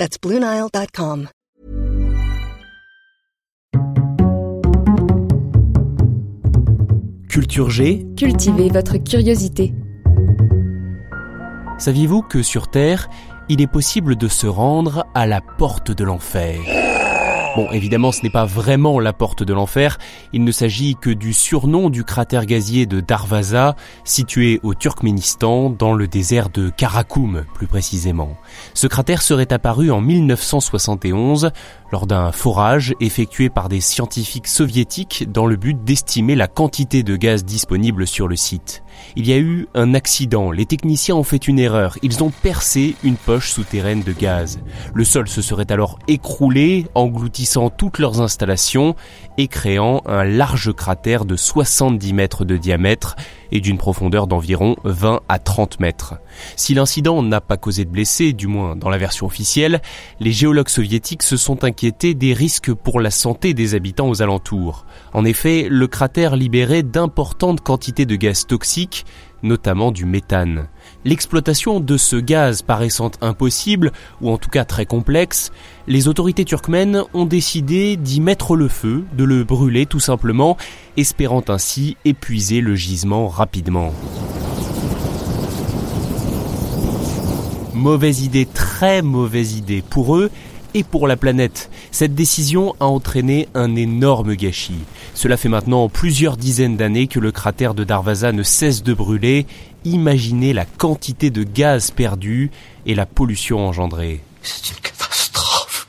That's BlueNile.com. Culture G. Cultivez votre curiosité. Saviez-vous que sur Terre, il est possible de se rendre à la porte de l'enfer? Bon, évidemment, ce n'est pas vraiment la porte de l'enfer, il ne s'agit que du surnom du cratère gazier de Darvaza, situé au Turkménistan, dans le désert de Karakoum, plus précisément. Ce cratère serait apparu en 1971 lors d'un forage effectué par des scientifiques soviétiques dans le but d'estimer la quantité de gaz disponible sur le site. Il y a eu un accident, les techniciens ont fait une erreur, ils ont percé une poche souterraine de gaz. Le sol se serait alors écroulé, engloutissant toutes leurs installations et créant un large cratère de 70 mètres de diamètre et d'une profondeur d'environ 20 à 30 mètres. Si l'incident n'a pas causé de blessés, du moins dans la version officielle, les géologues soviétiques se sont inquiétés des risques pour la santé des habitants aux alentours. En effet, le cratère libérait d'importantes quantités de gaz toxiques, notamment du méthane. L'exploitation de ce gaz paraissant impossible, ou en tout cas très complexe, les autorités turkmènes ont décidé d'y mettre le feu, de le brûler tout simplement, espérant ainsi épuiser le gisement rapidement. Mauvaise idée, très mauvaise idée pour eux et pour la planète. Cette décision a entraîné un énorme gâchis. Cela fait maintenant plusieurs dizaines d'années que le cratère de Darvaza ne cesse de brûler. Imaginez la quantité de gaz perdu et la pollution engendrée. C'est une catastrophe.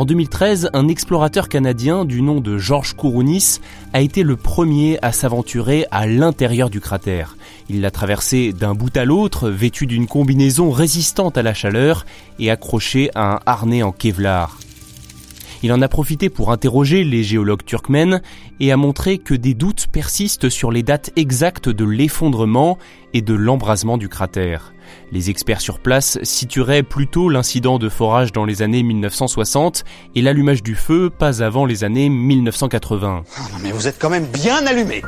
En 2013, un explorateur canadien du nom de Georges Kourounis a été le premier à s'aventurer à l'intérieur du cratère. Il l'a traversé d'un bout à l'autre, vêtu d'une combinaison résistante à la chaleur et accroché à un harnais en Kevlar. Il en a profité pour interroger les géologues turkmènes et a montré que des doutes persistent sur les dates exactes de l'effondrement et de l'embrasement du cratère. Les experts sur place situeraient plutôt l'incident de forage dans les années 1960 et l'allumage du feu pas avant les années 1980. Ah non mais vous êtes quand même bien allumé.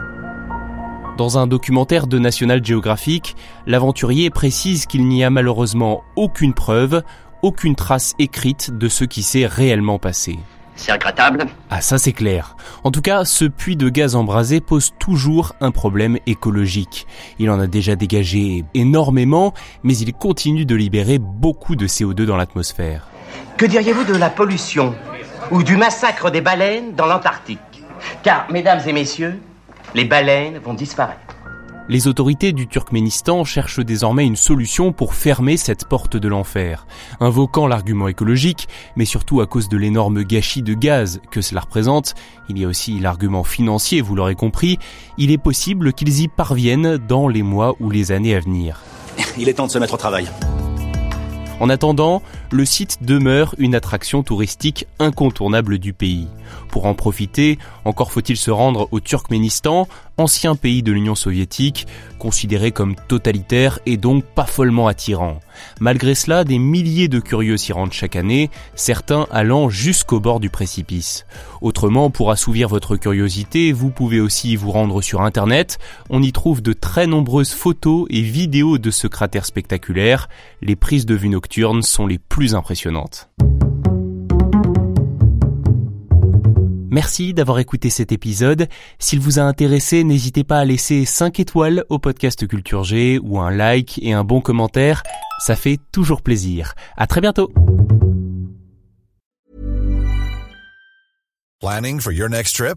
Dans un documentaire de National Geographic, l'aventurier précise qu'il n'y a malheureusement aucune preuve, aucune trace écrite de ce qui s'est réellement passé. C'est regrettable. Ah ça c'est clair. En tout cas, ce puits de gaz embrasé pose toujours un problème écologique. Il en a déjà dégagé énormément, mais il continue de libérer beaucoup de CO2 dans l'atmosphère. Que diriez-vous de la pollution ou du massacre des baleines dans l'Antarctique? Car, mesdames et messieurs, les baleines vont disparaître. Les autorités du Turkménistan cherchent désormais une solution pour fermer cette porte de l'enfer, invoquant l'argument écologique, mais surtout à cause de l'énorme gâchis de gaz que cela représente. Il y a aussi l'argument financier, vous l'aurez compris. Il est possible qu'ils y parviennent dans les mois ou les années à venir. Il est temps de se mettre au travail. En attendant, le site demeure une attraction touristique incontournable du pays. Pour en profiter, encore faut-il se rendre au Turkménistan, ancien pays de l'Union soviétique, considéré comme totalitaire et donc pas follement attirant. Malgré cela, des milliers de curieux s'y rendent chaque année, certains allant jusqu'au bord du précipice. Autrement, pour assouvir votre curiosité, vous pouvez aussi vous rendre sur Internet. On y trouve de très nombreuses photos et vidéos de ce cratère spectaculaire. Les prises de vue nocturnes sont les plus impressionnantes. Merci d'avoir écouté cet épisode. S'il vous a intéressé, n'hésitez pas à laisser 5 étoiles au podcast Culture G ou un like et un bon commentaire. Ça fait toujours plaisir. À très bientôt. Planning for your next trip?